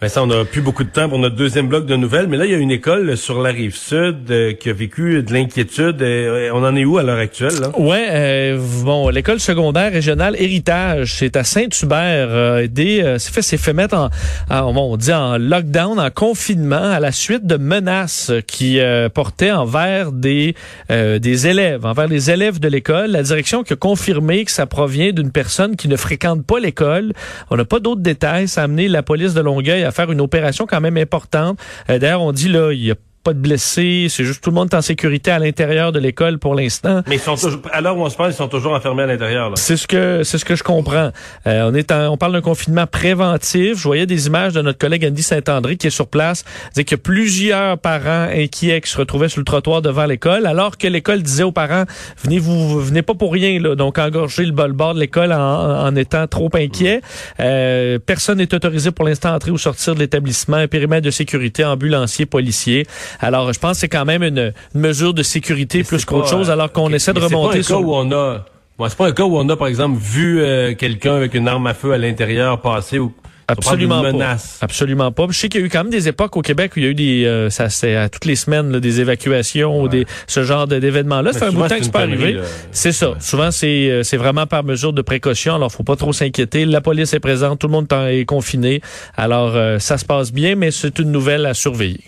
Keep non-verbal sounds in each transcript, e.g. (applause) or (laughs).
Vincent, on n'a plus beaucoup de temps pour notre deuxième bloc de nouvelles, mais là, il y a une école sur la rive sud euh, qui a vécu de l'inquiétude. Euh, on en est où à l'heure actuelle? Là? Ouais, euh, bon, l'école secondaire régionale Héritage, c'est à Saint-Hubert. Des, c'est fait, fait mettre en, on dit en lockdown, en confinement, à la suite de menaces qui portaient envers des des élèves, envers les élèves de l'école. La direction qui a confirmé que ça provient d'une personne qui ne fréquente pas l'école. On n'a pas d'autres détails. Ça a amené la police de Longueuil à faire une opération quand même importante. Euh, D'ailleurs, on dit là, il y a pas de blessés, c'est juste tout le monde est en sécurité à l'intérieur de l'école pour l'instant. Mais ils sont toujours, à l'heure où on se parle, ils sont toujours enfermés à l'intérieur. C'est ce que c'est ce que je comprends. Euh, on est en- on parle d'un confinement préventif. Je voyais des images de notre collègue Andy Saint-André qui est sur place, disait qu'il y a plusieurs parents inquiets qui se retrouvaient sur le trottoir devant l'école, alors que l'école disait aux parents venez vous venez pas pour rien là, donc engorger le bol bord de l'école en, en étant trop inquiet. Euh, personne n'est autorisé pour l'instant à entrer ou sortir de l'établissement. Un périmètre de sécurité, ambulancier, policier. Alors je pense que c'est quand même une, une mesure de sécurité plus qu'autre chose, alors qu'on essaie de remonter C'est pas un sur cas où on a. Ouais, c'est pas un cas où on a, par exemple, vu euh, quelqu'un avec une arme à feu à l'intérieur passer ou Absolument pas. menace. Absolument pas. Je sais qu'il y a eu quand même des époques au Québec où il y a eu des, euh, ça c'est à toutes les semaines là, des évacuations ou des ce genre de- d'événements-là. Ça fait un bout de temps que c'est pas arrivé. C'est ça. Souvent c'est euh, c'est vraiment par mesure de précaution. Alors faut pas trop s'inquiéter. La police est présente, tout le monde est confiné. Alors euh, ça se passe bien, mais c'est une nouvelle à surveiller.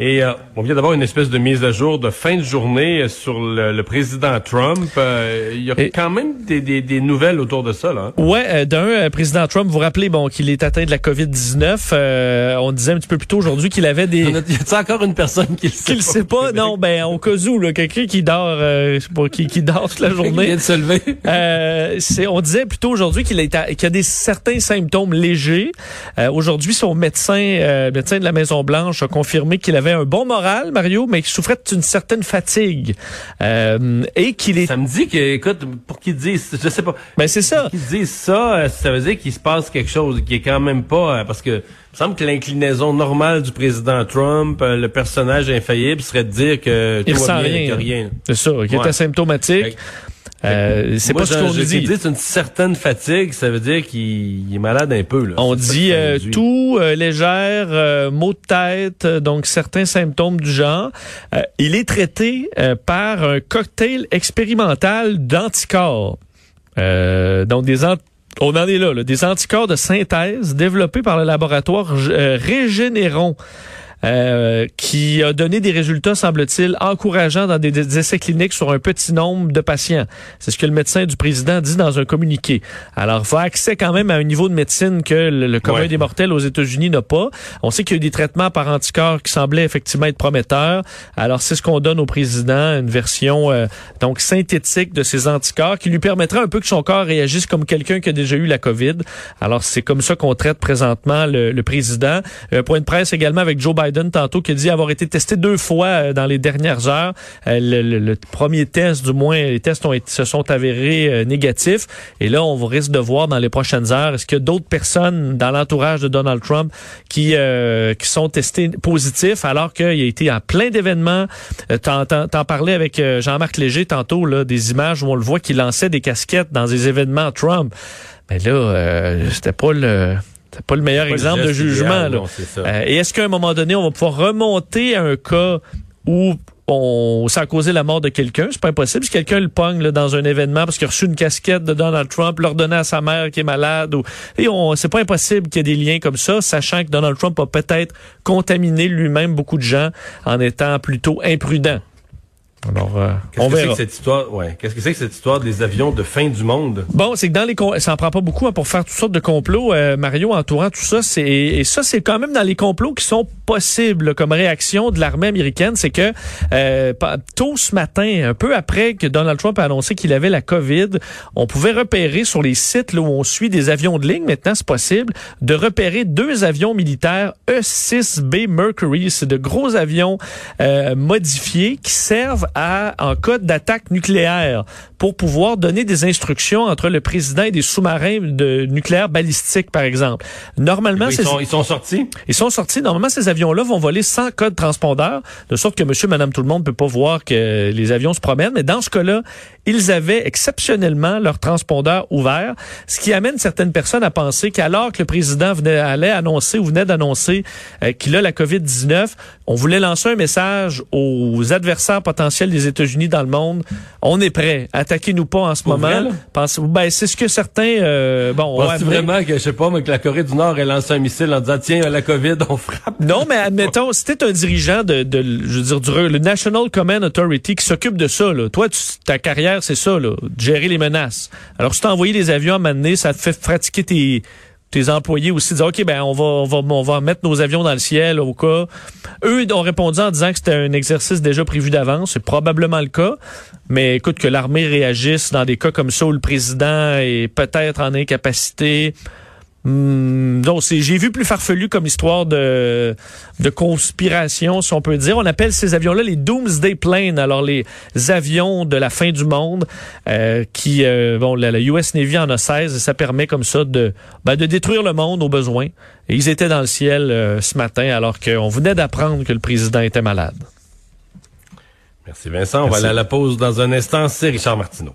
Et euh, on vient d'avoir une espèce de mise à jour de fin de journée euh, sur le, le président Trump. Euh, Il y a Et- quand même des, des, des nouvelles autour de ça. Là. hein. Ouais, euh, d'un, euh, président Trump, vous vous rappelez bon qu'il est atteint de la COVID-19. Euh, on disait un petit peu plus tôt aujourd'hui qu'il avait des (laughs) Y a encore une personne qui le sait qu'il le sait pas? (laughs) Non, ben au cas où, quelqu'un qui dort, euh, pas, qui, qui dort toute la Qui vient journée. de se lever. (laughs) Euh, c'est, on disait plutôt aujourd'hui qu'il, y a des certains symptômes légers. Euh, aujourd'hui, son médecin, euh, médecin de la Maison Blanche, a confirmé qu'il avait un bon moral, Mario, mais qu'il souffrait d'une certaine fatigue euh, et qu'il est. Ça me dit que, écoute, pour qu'ils disent, je sais pas, Ben c'est ça. qu'ils disent ça, euh, ça veut dire qu'il se passe quelque chose qui est quand même pas, euh, parce que il me semble que l'inclinaison normale du président Trump, euh, le personnage infaillible, serait de dire que Il tout va bien, rien. C'est ça, qu'il Ouais. est asymptomatique. Fait Euh, c'est pas ce qu'on dit. disent une certaine fatigue, ça veut dire qu'il il est malade un peu. Là. On dit euh, tout euh, légère, euh, maux de tête, euh, donc certains symptômes du genre. Euh, il est traité euh, par un cocktail expérimental d'anticorps. Euh, donc des on en est là, là, des anticorps de synthèse développés par le laboratoire euh, Régénéron. Euh, qui a donné des résultats, semble-t-il, encourageants dans des, des essais cliniques sur un petit nombre de patients. C'est ce que le médecin du président dit dans un communiqué. Alors, il faut accès quand même à un niveau de médecine que le, le commun Ouais. des mortels aux États-Unis n'a pas. On sait qu'il y a eu des traitements par anticorps qui semblaient effectivement être prometteurs. Alors, c'est ce qu'on donne au président, une version euh, donc synthétique de ces anticorps qui lui permettra un peu que son corps réagisse comme quelqu'un qui a déjà eu la COVID. Alors, c'est comme ça qu'on traite présentement le, le président. Un point de presse également avec Joe Biden tantôt qui a dit avoir été testé deux fois euh, dans les dernières heures. Euh, le, premier test, du moins, les tests ont été, se sont avérés euh, négatifs. Et là, on risque de voir dans les prochaines heures, est-ce qu'il y a d'autres personnes dans l'entourage de Donald Trump qui, qui sont testés positifs alors qu'il a été en plein d'événements? T'en, t'en- parlais avec Jean-Marc Léger tantôt, là, des images où on le voit qui lançait des casquettes dans des événements Trump. Mais là, euh, c'était pas le... C'était pas le meilleur Pas exemple de jugement. idéal, là. non, c'est ça. Euh, et est-ce qu'à un moment donné, on va pouvoir remonter à un cas où on, ça a causé la mort de quelqu'un? C'est pas impossible. Si quelqu'un le pogne là, dans un événement parce qu'il a reçu une casquette de Donald Trump, leur donner à sa mère qui est malade, ou, et on, c'est pas impossible qu'il y ait des liens comme ça, sachant que Donald Trump a peut-être contaminé lui-même beaucoup de gens en étant plutôt imprudent. Alors, euh, Qu'est-ce on que c'est que cette histoire, ouais. Qu'est-ce que c'est que cette histoire des avions de fin du monde? Bon, c'est que dans les com- ça en prend pas beaucoup hein, pour faire toutes sortes de complots, euh, Mario, entourant tout ça. C'est et ça, c'est quand même dans les complots qui sont possibles comme réaction de l'armée américaine, c'est que euh, tôt ce matin, un peu après que Donald Trump a annoncé qu'il avait la COVID, on pouvait repérer sur les sites là, où on suit des avions de ligne. Maintenant, c'est possible de repérer deux avions militaires E-6B Mercury. C'est de gros avions euh, modifiés qui servent à en cas d'attaque nucléaire pour pouvoir donner des instructions entre le président et des sous-marins de nucléaire balistique, par exemple. Normalement, Ils ces- sont, ils sont sortis? ils sont sortis. Normalement, ces avions-là vont voler sans code transpondeur, de sorte que monsieur, madame, tout le monde peut pas voir que les avions se promènent. Mais dans ce cas-là, ils avaient exceptionnellement leur transpondeur ouvert, ce qui amène certaines personnes à penser qu'alors que le président venait, allait annoncer ou venait d'annoncer euh, qu'il a la COVID-19, on voulait lancer un message aux adversaires potentiels des États-Unis dans le monde. On est prêt. Attaquez-nous pas en ce Pour moment. vrai, ben, c'est ce que certains, euh, bon, Penses-tu vraiment que, je sais pas, mais que la Corée du Nord ait lancé un missile en disant, tiens, la COVID, on frappe? Non, mais admettons, si t'es un dirigeant de, de, je veux dire, du le National Command Authority qui s'occupe de ça, là. Toi, tu- ta carrière, c'est ça, là, de gérer les menaces. Alors, si t'as envoyé des avions à m'amener, ça te fait pratiquer tes, tes employés aussi, dire, OK, ben, on va, on va, on va mettre nos avions dans le ciel au cas. Eux ont répondu en disant que c'était un exercice déjà prévu d'avance. C'est probablement le cas. Mais écoute, que l'armée réagisse dans des cas comme ça où le président est peut-être en incapacité. Hmm, donc, c'est, j'ai vu plus farfelu comme histoire de, de conspiration, si on peut dire. On appelle ces avions-là les Doomsday Planes, alors les avions de la fin du monde, euh, qui, euh, bon, la, la US Navy en a 16 et ça permet comme ça de, ben, de détruire le monde au besoin. Et ils étaient dans le ciel euh, ce matin alors qu'on venait d'apprendre que le président était malade. Merci Vincent. On va aller à la pause dans un instant. C'est Richard Martineau.